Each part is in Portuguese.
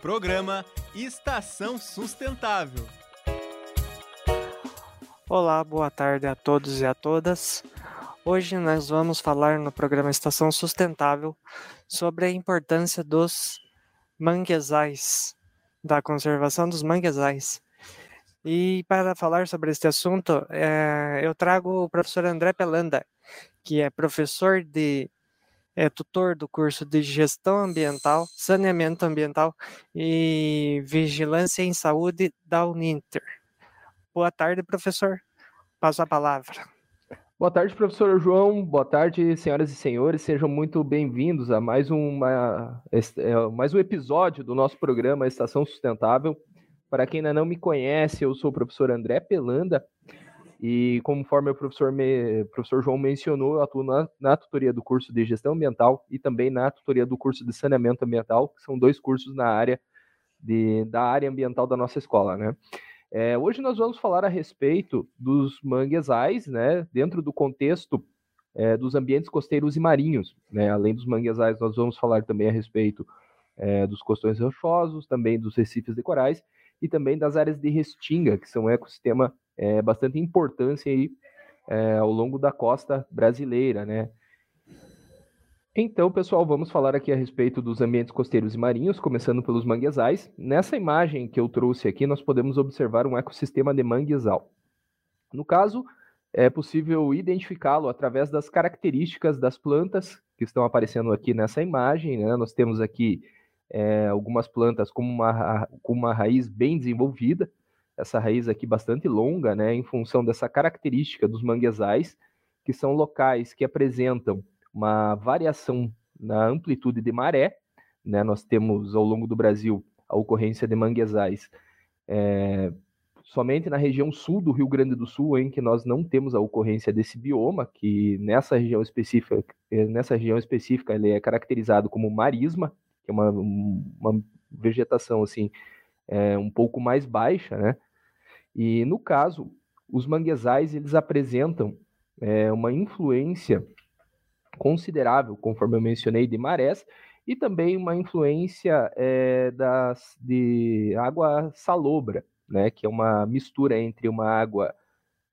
Programa Estação Sustentável. Olá, boa tarde a todos e a todas. Hoje nós vamos falar no programa Estação Sustentável sobre a importância dos manguezais, da conservação dos manguezais. E para falar sobre este assunto, é, eu trago o professor André Pelanda, que é professor de é tutor do curso de Gestão Ambiental, Saneamento Ambiental e Vigilância em Saúde da Uninter. Boa tarde, professor. Passo a palavra. Boa tarde, professor João. Boa tarde, senhoras e senhores. Sejam muito bem-vindos a mais, uma, é, mais um episódio do nosso programa Estação Sustentável. Para quem ainda não me conhece, eu sou o professor André Pelanda e conforme o professor, me, professor João mencionou, eu atuo na, na, tutoria do curso de gestão ambiental e também na tutoria do curso de saneamento ambiental, que são dois cursos na área de, da área ambiental da nossa escola, né? É, hoje nós vamos falar a respeito dos manguezais, né? Dentro do contexto é, dos ambientes costeiros e marinhos, né? Além dos manguezais, nós vamos falar também a respeito é, dos costões rochosos, também dos recifes de corais e também das áreas de restinga, que são um ecossistema é, bastante importância aí é, ao longo da costa brasileira, né? Então, pessoal, vamos falar aqui a respeito dos ambientes costeiros e marinhos, começando pelos manguezais. Nessa imagem que eu trouxe aqui, nós podemos observar um ecossistema de manguezal. No caso, é possível identificá-lo através das características das plantas que estão aparecendo aqui nessa imagem. Né? Nós temos aqui é, algumas plantas com uma, com uma raiz bem desenvolvida, essa raiz aqui bastante longa, né, em função dessa característica dos manguezais, que são locais que apresentam uma variação na amplitude de maré, né, nós temos ao longo do Brasil a ocorrência de manguezais é, somente na região sul do Rio Grande do Sul, em que nós não temos a ocorrência desse bioma, que nessa região específica, nessa região específica ele é caracterizado como marisma, que é uma, uma vegetação assim é, um pouco mais baixa, né? E no caso, os manguezais eles apresentam é, uma influência considerável, conforme eu mencionei, de marés e também uma influência é, das, de água salobra, né, que é uma mistura entre uma água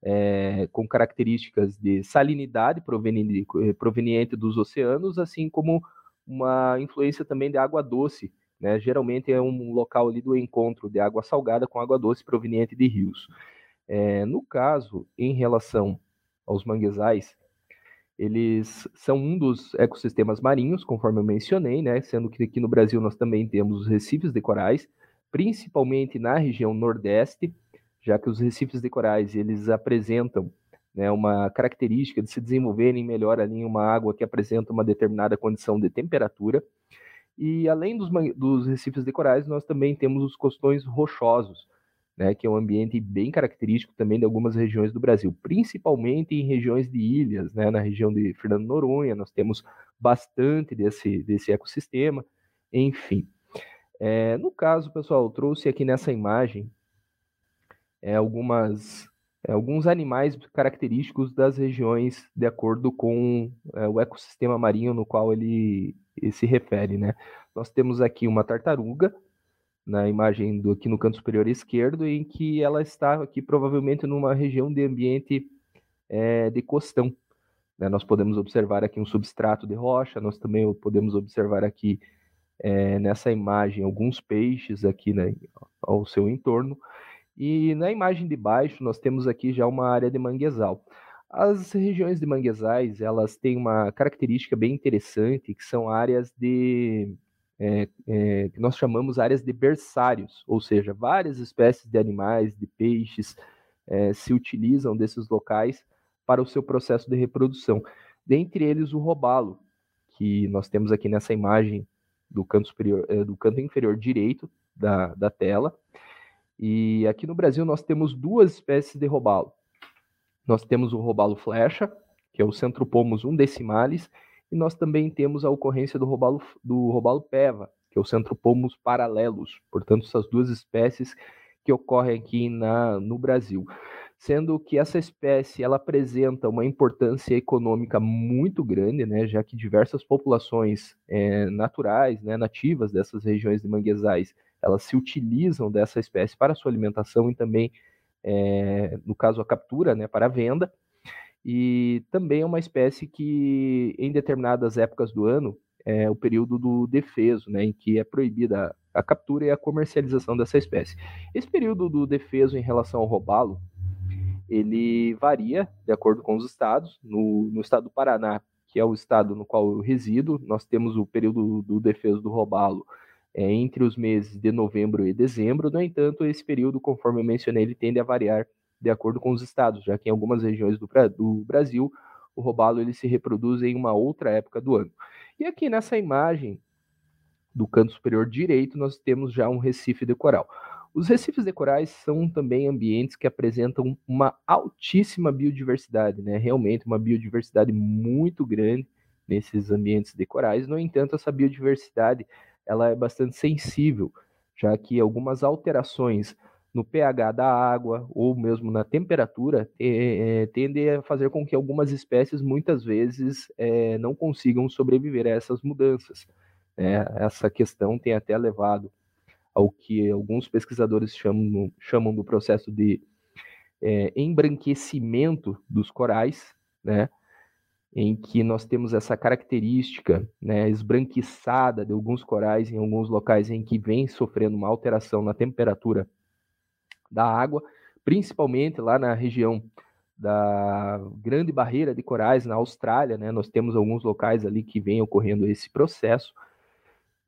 é, com características de salinidade proveniente, proveniente dos oceanos, assim como uma influência também de água doce, né? Geralmente é um local ali do encontro de água salgada com água doce proveniente de rios. É, no caso, em relação aos manguezais, eles são um dos ecossistemas marinhos, conforme eu mencionei, né? Sendo que aqui no Brasil nós também temos os recifes de corais, principalmente na região nordeste, já que os recifes de corais eles apresentam né, uma característica de se desenvolverem melhor ali em uma água que apresenta uma determinada condição de temperatura. E além dos, dos recifes de corais, nós também temos os costões rochosos, né, que é um ambiente bem característico também de algumas regiões do Brasil, principalmente em regiões de ilhas, né, na região de Fernando Noronha, nós temos bastante desse, desse ecossistema, enfim. É, no caso, pessoal, trouxe aqui nessa imagem é, algumas, alguns animais característicos das regiões de acordo com é, o ecossistema marinho no qual ele, se refere, né? Nós temos aqui uma tartaruga na imagem do aqui no canto superior esquerdo, em que ela está aqui provavelmente numa região de ambiente é, de costão. Né? Nós podemos observar aqui um substrato de rocha, nós também podemos observar aqui é, nessa imagem alguns peixes aqui né, ao seu entorno. E na imagem de baixo nós temos aqui já uma área de manguezal. As regiões de manguezais, elas têm uma característica bem interessante, que são áreas de é, é, que nós chamamos áreas de berçários, ou seja, várias espécies de animais, de peixes, é, se utilizam desses locais para o seu processo de reprodução. Dentre eles o robalo, que nós temos aqui nessa imagem do canto superior, é, do canto inferior direito da, da tela. E aqui no Brasil nós temos duas espécies de robalo. Nós temos o robalo flecha, que é o Centropomus undecimalis, e nós também temos a ocorrência do robalo, do robalo peva, que é o Centropomus paralelos. Portanto, essas duas espécies que ocorrem aqui na, no Brasil. Sendo que essa espécie ela apresenta uma importância econômica muito grande, né, já que diversas populações é, naturais, né, nativas dessas regiões de manguezais, elas se utilizam dessa espécie para sua alimentação e também, é, no caso, a captura, né, para a venda. E também é uma espécie que, em determinadas épocas do ano, é o período do defeso, né, em que é proibida a captura e a comercialização dessa espécie. Esse período do defeso em relação ao robalo, ele varia de acordo com os estados. No, no estado do Paraná, que é o estado no qual eu resido, nós temos o período do defeso do robalo é, entre os meses de novembro e dezembro. No entanto, esse período, conforme eu mencionei, ele tende a variar de acordo com os estados, já que em algumas regiões do, do Brasil o robalo ele se reproduz em uma outra época do ano. E aqui nessa imagem do canto superior direito nós temos já um recife de coral. Os recifes de corais são também ambientes que apresentam uma altíssima biodiversidade, né? Realmente uma biodiversidade muito grande nesses ambientes de corais. No entanto, essa biodiversidade ela é bastante sensível, já que algumas alterações no pH da água ou mesmo na temperatura é, é, tende a fazer com que algumas espécies muitas vezes é, não consigam sobreviver a essas mudanças. Né? Essa questão tem até levado ao que alguns pesquisadores chamam, chamam do processo de embranquecimento dos corais, né? Em que nós temos essa característica né, esbranquiçada de alguns corais em alguns locais em que vem sofrendo uma alteração na temperatura da água, principalmente lá na região da Grande Barreira de Corais, na Austrália, né? Nós temos alguns locais ali que vem ocorrendo esse processo.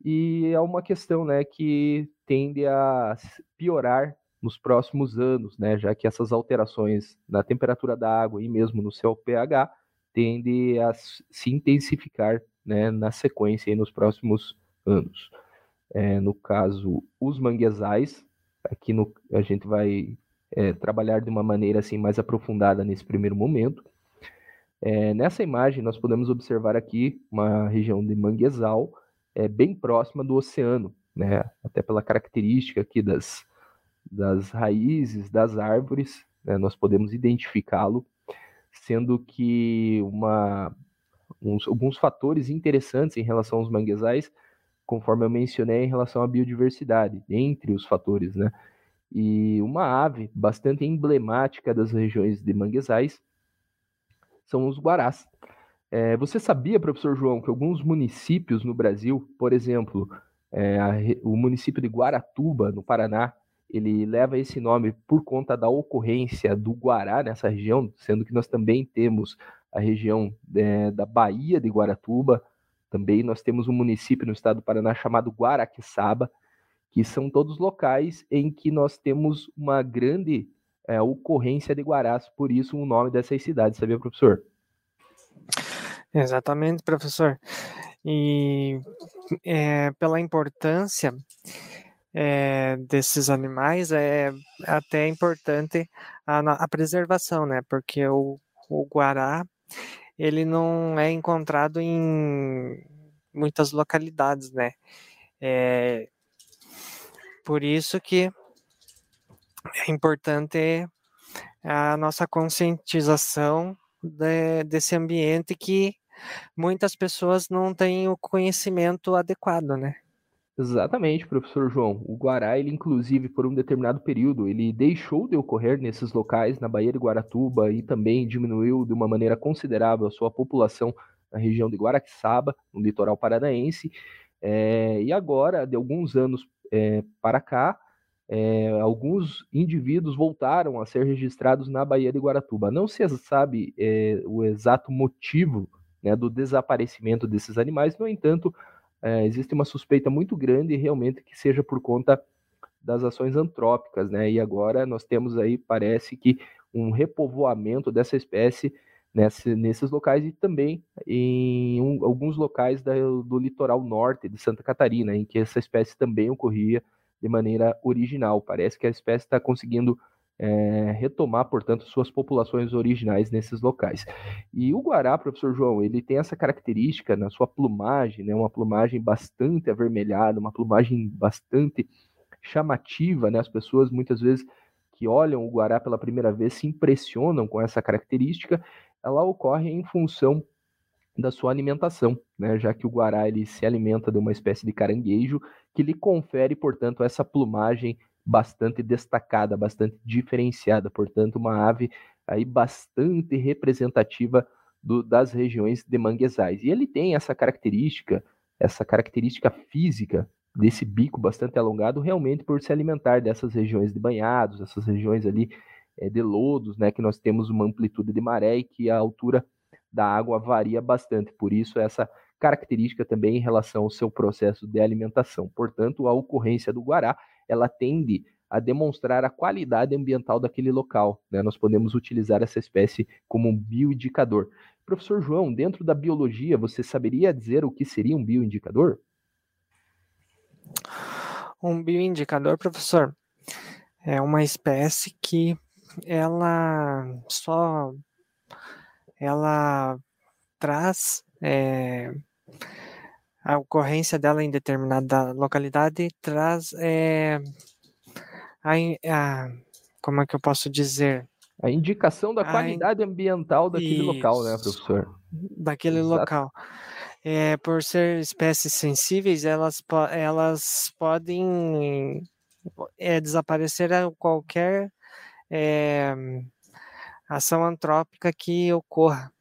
E é uma questão, né, que tende a piorar nos próximos anos, né, já que essas alterações na temperatura da água e mesmo no seu pH tende a se intensificar, né, na sequência e nos próximos anos. É, no caso, os manguezais, Aqui no, a gente vai é, trabalhar de uma maneira assim mais aprofundada nesse primeiro momento. É, nessa imagem, nós podemos observar aqui uma região de manguezal é, bem próxima do oceano, né? até pela característica aqui das, das raízes das árvores, né? nós podemos identificá-lo, sendo que uma, uns, alguns fatores interessantes em relação aos manguezais conforme eu mencionei em relação à biodiversidade, entre os fatores, né? E uma ave bastante emblemática das regiões de manguezais são os guarás. É, você sabia, professor João, que alguns municípios no Brasil, por exemplo, é, a, o município de Guaratuba, no Paraná, ele leva esse nome por conta da ocorrência do Guará nessa região, sendo que nós também temos a região é, da Baía de Guaratuba, também nós temos um município no estado do Paraná chamado Guaraqueçaba, que são todos locais em que nós temos uma grande é, ocorrência de guarás, por isso o nome dessas cidades, sabia, professor? Exatamente, professor. E é, pela importância é, desses animais, é até importante a, a preservação, né? Porque o, o guará ele não é encontrado em muitas localidades, né? É, por isso que é importante a nossa conscientização de, desse ambiente que muitas pessoas não têm o conhecimento adequado, né? Exatamente, professor João. O Guará, ele inclusive por um determinado período, ele deixou de ocorrer nesses locais na Baía de Guaratuba e também diminuiu de uma maneira considerável a sua população na região de Guaraqueçaba, no litoral paranaense. É, e agora, de alguns anos é, para cá, é, alguns indivíduos voltaram a ser registrados na Baía de Guaratuba. Não se sabe é, o exato motivo né, do desaparecimento desses animais, no entanto, é, existe uma suspeita muito grande realmente que seja por conta das ações antrópicas, né? E agora nós temos aí, parece que um repovoamento dessa espécie nesse, nesses locais e também em um, alguns locais da, do litoral norte de Santa Catarina, em que essa espécie também ocorria de maneira original. Parece que a espécie está conseguindo é, retomar, portanto, suas populações originais nesses locais. E o guará, professor João, ele tem essa característica na sua plumagem, né, uma plumagem bastante avermelhada, uma plumagem bastante chamativa, né? As pessoas muitas vezes que olham o guará pela primeira vez se impressionam com essa característica. Ela ocorre em função da sua alimentação, né? já que o guará ele se alimenta de uma espécie de caranguejo que lhe confere, portanto, essa plumagem bastante destacada, bastante diferenciada, portanto, uma ave aí bastante representativa do, das regiões de manguezais. E ele tem essa característica, essa característica física desse bico bastante alongado, realmente por se alimentar dessas regiões de banhados, essas regiões ali é, de lodos, né, que nós temos uma amplitude de maré e que a altura da água varia bastante. Por isso, essa característica também em relação ao seu processo de alimentação. Portanto, a ocorrência do guará, ela tende a demonstrar a qualidade ambiental daquele local. Né? Nós podemos utilizar essa espécie como um bioindicador. Professor João, dentro da biologia, você saberia dizer o que seria um bioindicador? Um bioindicador, professor, é uma espécie que ela só ela traz é, a ocorrência dela em determinada localidade traz é, a, a, como é que eu posso dizer a indicação da qualidade a, ambiental daquele isso, local, né, professor? Daquele Exato. local. É, por ser espécies sensíveis, elas, elas podem é, desaparecer a qualquer é, ação antrópica que ocorra.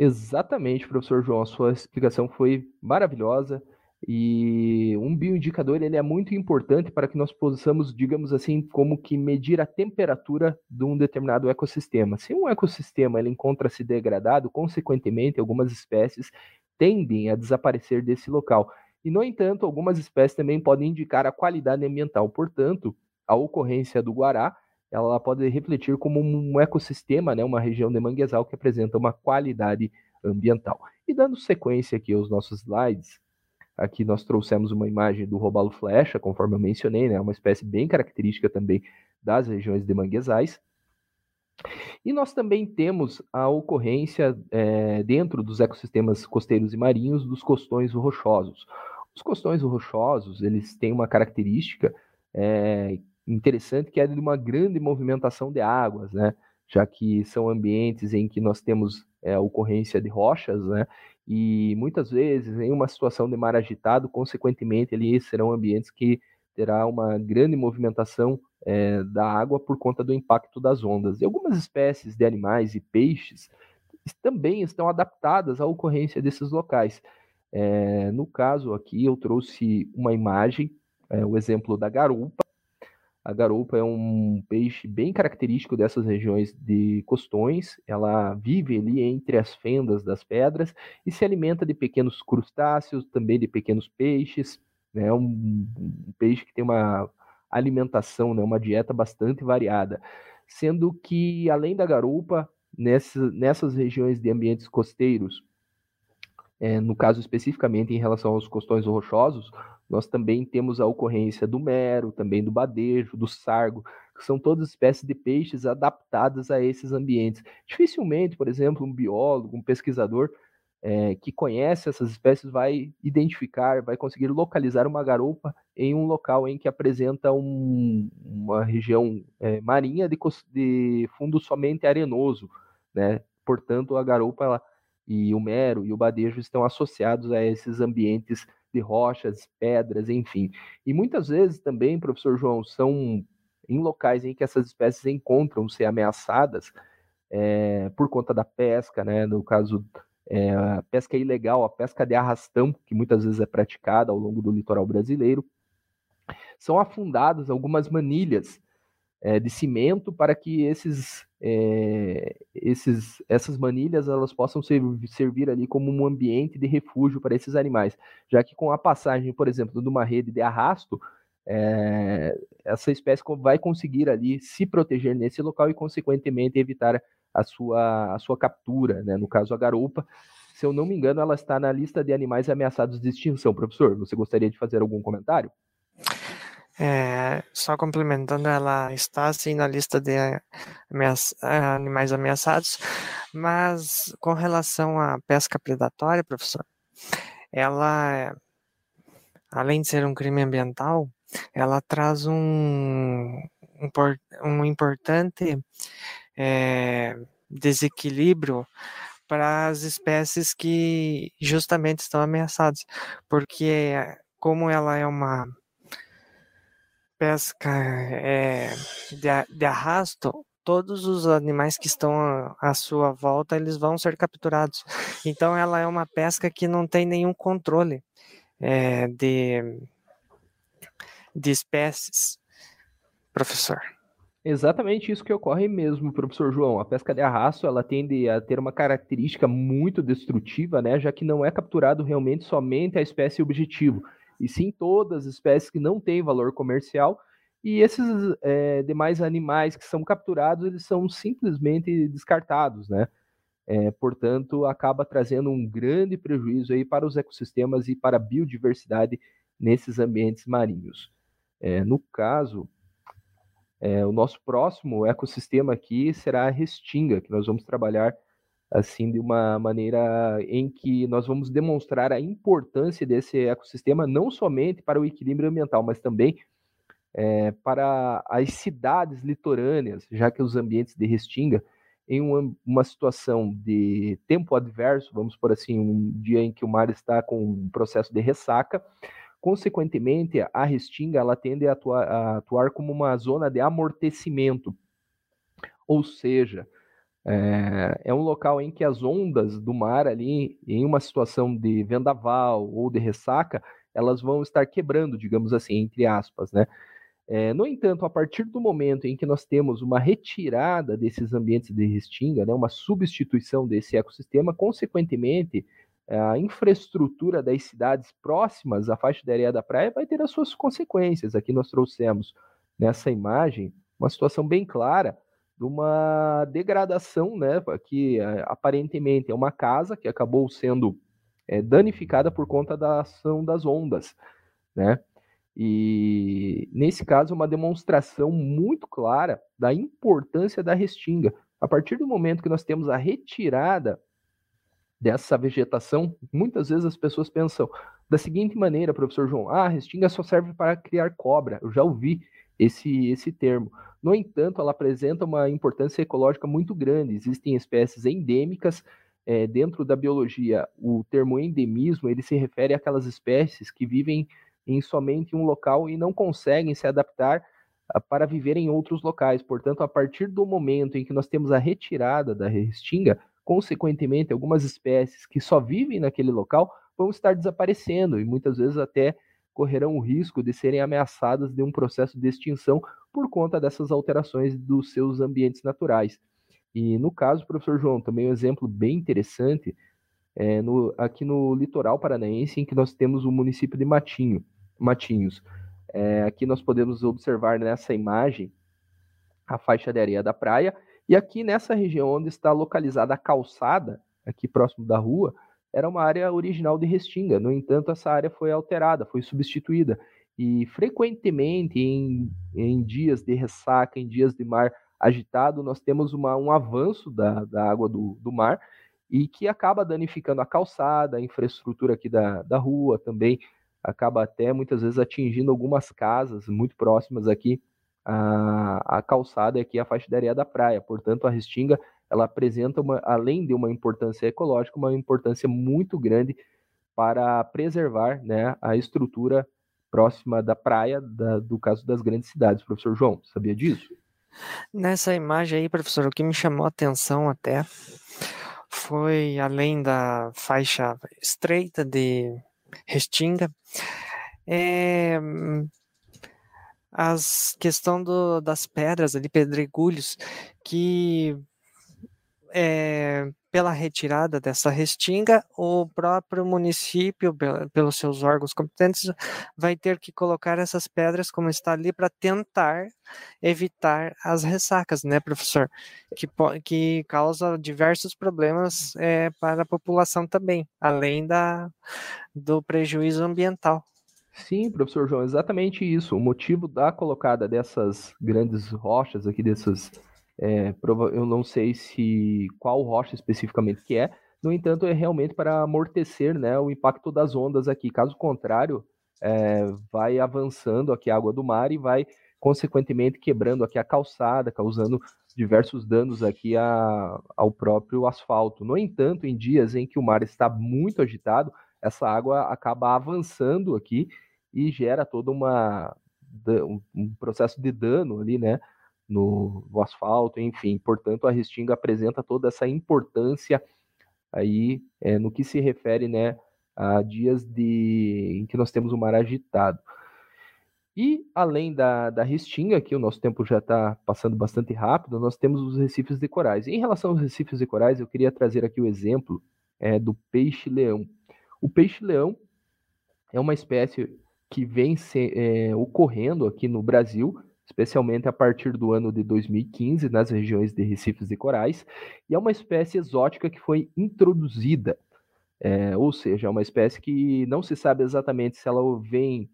Exatamente, professor João, a sua explicação foi maravilhosa e um bioindicador ele é muito importante para que nós possamos, digamos assim, como que medir a temperatura de um determinado ecossistema. Se um ecossistema ele encontra-se degradado, consequentemente, algumas espécies tendem a desaparecer desse local. E, no entanto, algumas espécies também podem indicar a qualidade ambiental. Portanto, a ocorrência do guará ela pode refletir como um ecossistema, né, uma região de manguezal que apresenta uma qualidade ambiental. E dando sequência aqui aos nossos slides, aqui nós trouxemos uma imagem do robalo flecha, conforme eu mencionei, né, uma espécie bem característica também das regiões de manguezais. E nós também temos a ocorrência é, dentro dos ecossistemas costeiros e marinhos dos costões rochosos. Os costões rochosos, eles têm uma característica é, interessante que é de uma grande movimentação de águas, né? Já que são ambientes em que nós temos é, a ocorrência de rochas, né? E muitas vezes, em uma situação de mar agitado, consequentemente, ali serão ambientes que terá uma grande movimentação é, da água por conta do impacto das ondas. E algumas espécies de animais e peixes também estão adaptadas à ocorrência desses locais. É, no caso aqui, eu trouxe uma imagem, é, o exemplo da garupa, a garupa é um peixe bem característico dessas regiões de costões. Ela vive ali entre as fendas das pedras e se alimenta de pequenos crustáceos, também de pequenos peixes. É né? um, um peixe que tem uma alimentação, né? uma dieta bastante variada. Sendo que, além da garupa, nessas, nessas regiões de ambientes costeiros, é, no caso especificamente em relação aos costões rochosos, nós também temos a ocorrência do mero, também do badejo, do sargo, que são todas espécies de peixes adaptadas a esses ambientes. Dificilmente, por exemplo, um biólogo, um pesquisador é, que conhece essas espécies vai identificar, vai conseguir localizar uma garupa em um local em que apresenta um, uma região é, marinha de, de, fundo somente arenoso, né? Portanto, a garupa ela, e o mero e o badejo estão associados a esses ambientes de rochas, pedras, enfim. E muitas vezes também, professor João, são em locais em que essas espécies encontram-se ameaçadas é, por conta da pesca, né? No caso, é, a pesca ilegal, a pesca de arrastão, que muitas vezes é praticada ao longo do litoral brasileiro, são afundadas algumas manilhas é, de cimento para que esses, é, esses, essas manilhas elas possam ser, servir ali como um ambiente de refúgio para esses animais, já que com a passagem, por exemplo, de uma rede de arrasto, é, essa espécie vai conseguir ali se proteger nesse local e, consequentemente, evitar a sua, a sua captura, né? no caso a garupa. Se eu não me engano, ela está na lista de animais ameaçados de extinção. Professor, você gostaria de fazer algum comentário? É, só complementando, ela está assim na lista de ameaça, animais ameaçados, mas com relação à pesca predatória, professor, ela, além de ser um crime ambiental, ela traz um, um importante é, desequilíbrio para as espécies que justamente estão ameaçadas, porque como ela é uma pesca é, de, de arrasto, todos os animais que estão à sua volta eles vão ser capturados. Então ela é uma pesca que não tem nenhum controle é, de, de espécies, professor. Exatamente isso que ocorre mesmo, professor João. A pesca de arrasto ela tende a ter uma característica muito destrutiva, né, já que não é capturado realmente somente a espécie objetivo e sim todas as espécies que não têm valor comercial. E esses é, demais animais que são capturados, eles são simplesmente descartados, né? É, portanto, acaba trazendo um grande prejuízo aí para os ecossistemas e para a biodiversidade nesses ambientes marinhos. É, no caso, é, o nosso próximo ecossistema aqui será a restinga, que nós vamos trabalhar assim de uma maneira em que nós vamos demonstrar a importância desse ecossistema não somente para o equilíbrio ambiental, mas também é, para as cidades litorâneas, já que os ambientes de restinga, em uma, uma, situação de tempo adverso, vamos por assim, um dia em que o mar está com um processo de ressaca, consequentemente a restinga ela tende a atuar, a atuar como uma zona de amortecimento, ou seja, é, é, um local em que as ondas do mar ali, em uma situação de vendaval ou de ressaca, elas vão estar quebrando, digamos assim, entre aspas, né? É, no entanto, a partir do momento em que nós temos uma retirada desses ambientes de restinga, né, uma substituição desse ecossistema, consequentemente, a infraestrutura das cidades próximas à faixa de areia da praia vai ter as suas consequências. Aqui nós trouxemos nessa imagem uma situação bem clara de uma degradação, né, que é, aparentemente é uma casa que acabou sendo é, danificada por conta da ação das ondas, né? E nesse caso, uma demonstração muito clara da importância da restinga. A partir do momento que nós temos a retirada dessa vegetação, muitas vezes as pessoas pensam da seguinte maneira, professor João: ah, a restinga só serve para criar cobra. Eu já ouvi esse, esse termo. No entanto, ela apresenta uma importância ecológica muito grande. Existem espécies endêmicas. É, dentro da biologia, o termo endemismo ele se refere àquelas espécies que vivem em somente um local e não conseguem se adaptar ah, para viver em outros locais. Portanto, a partir do momento em que nós temos a retirada da restinga, consequentemente, algumas espécies que só vivem naquele local vão estar desaparecendo e muitas vezes até correrão o risco de serem ameaçadas de um processo de extinção por conta dessas alterações dos seus ambientes naturais. E no caso, professor João, também um exemplo bem interessante é no, aqui no litoral paranaense, em que nós temos o município de Matinho, Matinhos. É, aqui nós podemos observar nessa imagem a faixa de areia da praia, e aqui nessa região onde está localizada a calçada, aqui próximo da rua, era uma área original de Restinga. No entanto, essa área foi alterada, foi substituída. E frequentemente, em, em dias de ressaca, em dias de mar agitado, nós temos uma, um avanço da, da água do, do mar e que acaba danificando a calçada, a infraestrutura aqui da, da rua também, acaba até muitas vezes atingindo algumas casas muito próximas aqui a, a calçada aqui a faixa de areia da praia. Portanto, a Restinga ela apresenta, uma, além de uma importância ecológica, uma importância muito grande para preservar né, a estrutura próxima da praia, da, do caso das grandes cidades. Professor João, sabia disso? Nessa imagem aí, professor, o que me chamou a atenção até foi, além da faixa estreita de Restinga, é, as questão do, das pedras ali, pedregulhos, que é, pela retirada dessa restinga, o próprio município, pelos seus órgãos competentes, vai ter que colocar essas pedras como está ali para tentar evitar as ressacas, né, professor? Que, que causa diversos problemas é, para a população também, além da, do prejuízo ambiental. Sim, professor João, exatamente isso. O motivo da colocada dessas grandes rochas aqui, dessas é, eu não sei se qual rocha especificamente que é. No entanto, é realmente para amortecer né, o impacto das ondas aqui. Caso contrário, é, vai avançando aqui a água do mar e vai consequentemente quebrando aqui a calçada, causando diversos danos aqui a, ao próprio asfalto. No entanto, em dias em que o mar está muito agitado, essa água acaba avançando aqui e gera todo uma, um processo de dano ali, né, no, no asfalto, enfim. Portanto, a Restinga apresenta toda essa importância aí é, no que se refere, né, a dias de em que nós temos o mar agitado. E além da, da Restinga, que o nosso tempo já está passando bastante rápido, nós temos os recifes de corais. Em relação aos recifes de corais, eu queria trazer aqui o exemplo é, do peixe-leão. O peixe-leão é uma espécie que vem se, é, ocorrendo aqui no Brasil, especialmente a partir do ano de 2015, nas regiões de recifes de corais, e é uma espécie exótica que foi introduzida, é, ou seja, é uma espécie que não se sabe exatamente se ela vem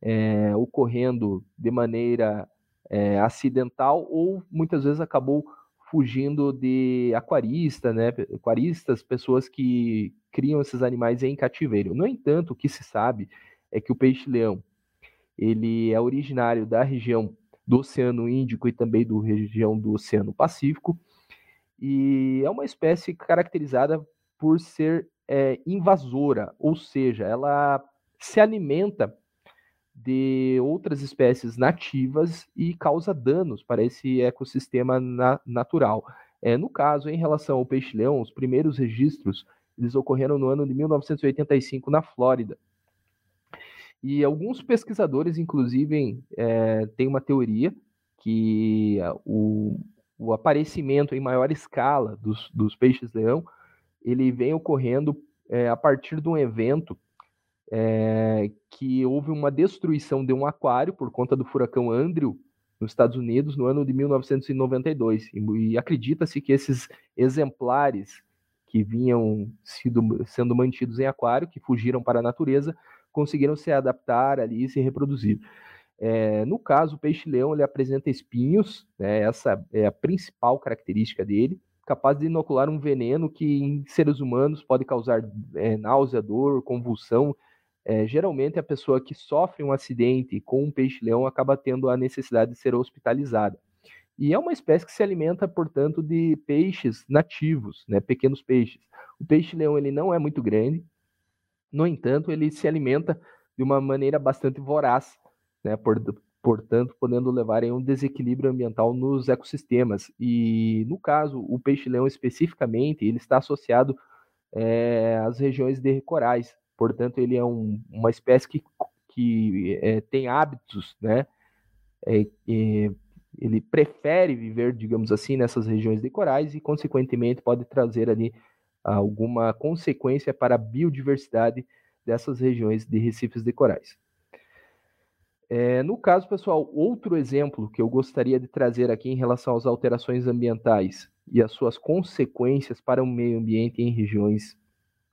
é, ocorrendo de maneira é, acidental ou muitas vezes acabou fugindo de aquarista, né? Aquaristas, pessoas que criam esses animais em cativeiro. No entanto, o que se sabe é que o peixe-leão ele é originário da região do Oceano Índico e também da região do Oceano Pacífico e é uma espécie caracterizada por ser é, invasora, ou seja, ela se alimenta de outras espécies nativas e causa danos para esse ecossistema na, natural. É, no caso, em relação ao peixe-leão, os primeiros registros eles ocorreram no ano de 1985 na Flórida. E alguns pesquisadores, inclusive, é, têm uma teoria que o, o aparecimento em maior escala dos, dos peixes-leão ele vem ocorrendo é, a partir de um evento é, que houve uma destruição de um aquário por conta do furacão Andrew nos Estados Unidos no ano de 1992. E, e acredita-se que esses exemplares que vinham sido, sendo mantidos em aquário, que fugiram para a natureza, conseguiram se adaptar ali e se reproduzir. É, no caso, o peixe-leão ele apresenta espinhos, né, essa é a principal característica dele, capaz de inocular um veneno que em seres humanos pode causar é, náusea, dor, convulsão é, geralmente a pessoa que sofre um acidente com um peixe-leão acaba tendo a necessidade de ser hospitalizada. E é uma espécie que se alimenta, portanto, de peixes nativos, né, pequenos peixes. O peixe-leão ele não é muito grande, no entanto, ele se alimenta de uma maneira bastante voraz, né, por, portanto, podendo levar a um desequilíbrio ambiental nos ecossistemas. E, no caso, o peixe-leão especificamente, ele está associado é, às regiões de corais, portanto, ele é um, uma espécie que, que é, tem hábitos, né? É, é, ele prefere viver, digamos assim, nessas regiões de corais e, consequentemente, pode trazer ali alguma consequência para a biodiversidade dessas regiões de recifes de corais. É, no caso, pessoal, outro exemplo que eu gostaria de trazer aqui em relação às alterações ambientais e as suas consequências para o meio ambiente em regiões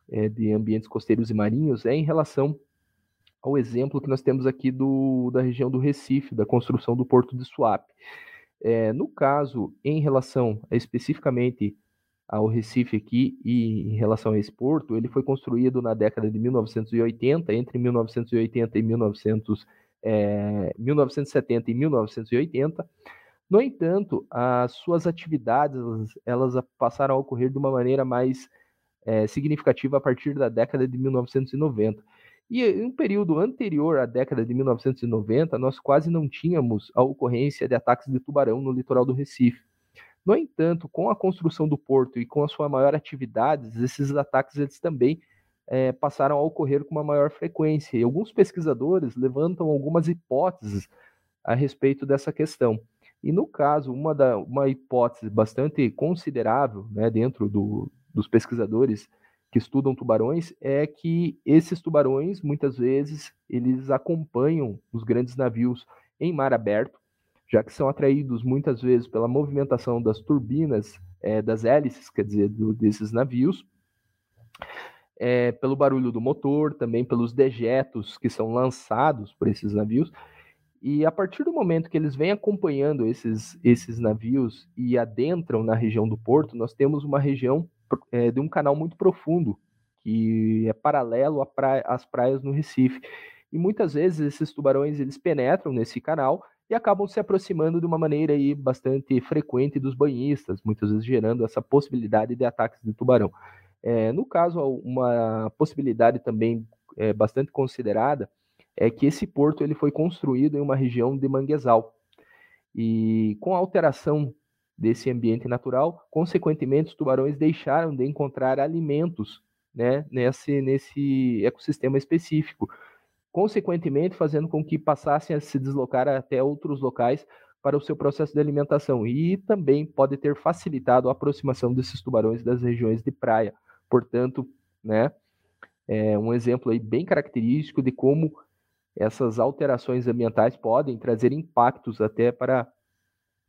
é, de ambientes costeiros e marinhos é em relação ao exemplo que nós temos aqui do, da região do Recife, da construção do Porto de Suape. É, no caso, em relação a, especificamente ao Recife aqui e em relação a esse porto, ele foi construído na década de 1980, entre 1980 e 1900, é, 1970 e 1980. No entanto, as suas atividades elas, elas passaram a ocorrer de uma maneira mais é, significativa a partir da década de 1990. E em um período anterior à década de 1990, nós quase não tínhamos a ocorrência de ataques de tubarão no litoral do Recife. No entanto, com a construção do porto e com a sua maior atividade, esses ataques eles também é, passaram a ocorrer com uma maior frequência. E alguns pesquisadores levantam algumas hipóteses a respeito dessa questão. E no caso, uma, da, uma hipótese bastante considerável né, dentro do, dos pesquisadores que estudam tubarões é que esses tubarões muitas vezes eles acompanham os grandes navios em mar aberto, já que são atraídos muitas vezes pela movimentação das turbinas é, das hélices, quer dizer, do, desses navios, é, pelo barulho do motor, também pelos dejetos que são lançados por esses navios. E a partir do momento que eles vêm acompanhando esses, esses navios e adentram na região do porto, nós temos uma região é, de um canal muito profundo, que é paralelo às praias no Recife. E muitas vezes esses tubarões eles penetram nesse canal e acabam se aproximando de uma maneira aí bastante frequente dos banhistas, muitas vezes gerando essa possibilidade de ataques de tubarão. É, no caso, uma possibilidade também é, bastante considerada é que esse porto ele foi construído em uma região de manguezal. E com a alteração desse ambiente natural, consequentemente, os tubarões deixaram de encontrar alimentos né, nesse, nesse ecossistema específico. Consequentemente, fazendo com que passassem a se deslocar até outros locais para o seu processo de alimentação. E também pode ter facilitado a aproximação desses tubarões das regiões de praia. Portanto, né, é um exemplo aí bem característico de como essas alterações ambientais podem trazer impactos até para,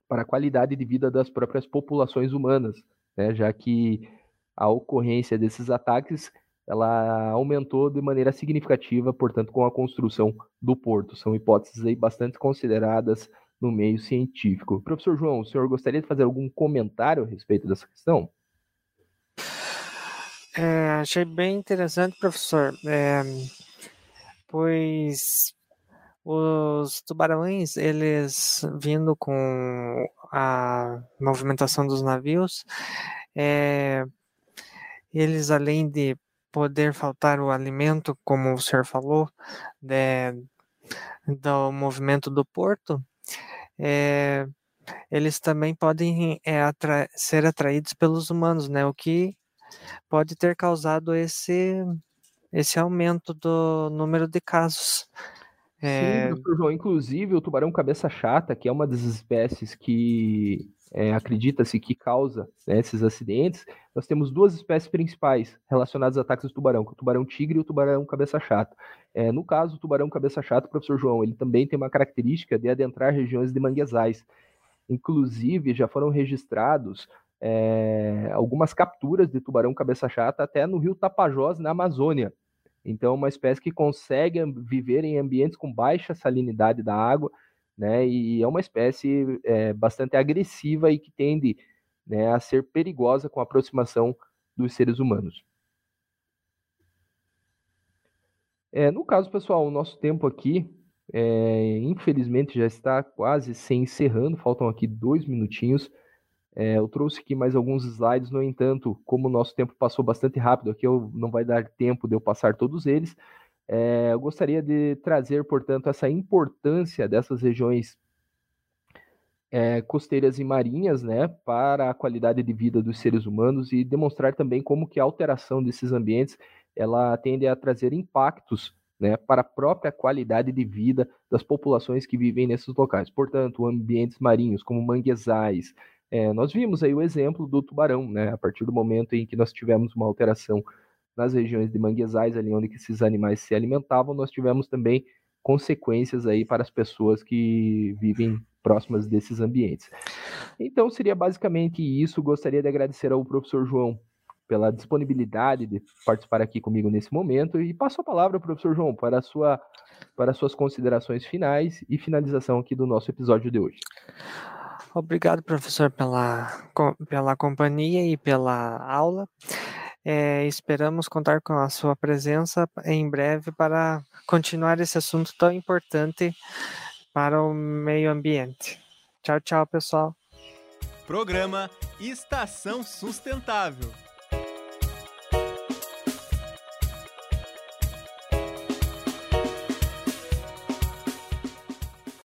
para a qualidade de vida das próprias populações humanas, né? já que a ocorrência desses ataques ela aumentou de maneira significativa, portanto, com a construção do porto. São hipóteses aí bastante consideradas no meio científico. Professor João, o senhor gostaria de fazer algum comentário a respeito dessa questão? É, achei bem interessante, professor. É, pois os tubarões, eles vindo com a movimentação dos navios, é, eles além de poder faltar o alimento, como o senhor falou, de, do movimento do porto, é, eles também podem é, atra ser atraídos pelos humanos, né? O que pode ter causado esse esse aumento do número de casos. Sim, professor João. Inclusive, o tubarão cabeça chata, que é uma das espécies que é, acredita-se que causa né, esses acidentes, nós temos duas espécies principais relacionadas a ataques do tubarão, é o tubarão tigre e o tubarão cabeça chata. É, no caso, o tubarão cabeça chata, professor João, ele também tem uma característica de adentrar regiões de manguezais. Inclusive, já foram registrados é, algumas capturas de tubarão cabeça chata até no rio Tapajós, na Amazônia. Então, uma espécie que consegue viver em ambientes com baixa salinidade da água, né? E é uma espécie é, bastante agressiva e que tende né, a ser perigosa com a aproximação dos seres humanos. É, no caso, pessoal, o nosso tempo aqui, é, infelizmente, já está quase se encerrando, faltam aqui dois minutinhos. É, eu trouxe aqui mais alguns slides, no entanto, como o nosso tempo passou bastante rápido aqui, eu, não vai dar tempo de eu passar todos eles. É, eu gostaria de trazer, portanto, essa importância dessas regiões é, costeiras e marinhas, né, para a qualidade de vida dos seres humanos e demonstrar também como que a alteração desses ambientes ela tende a trazer impactos né, para a própria qualidade de vida das populações que vivem nesses locais. Portanto, ambientes marinhos como manguezais, é, nós vimos aí o exemplo do tubarão, né? A partir do momento em que nós tivemos uma alteração nas regiões de manguezais, ali onde esses animais se alimentavam, nós tivemos também consequências aí para as pessoas que vivem próximas desses ambientes. Então, seria basicamente isso. Gostaria de agradecer ao professor João pela disponibilidade de participar aqui comigo nesse momento e passo a palavra ao professor João para, sua, para suas considerações finais e finalização aqui do nosso episódio de hoje. Obrigado, professor, pela, pela companhia e pela aula. É, esperamos contar com a sua presença em breve para continuar esse assunto tão importante para o meio ambiente. Tchau, tchau, pessoal. Programa Estação Sustentável.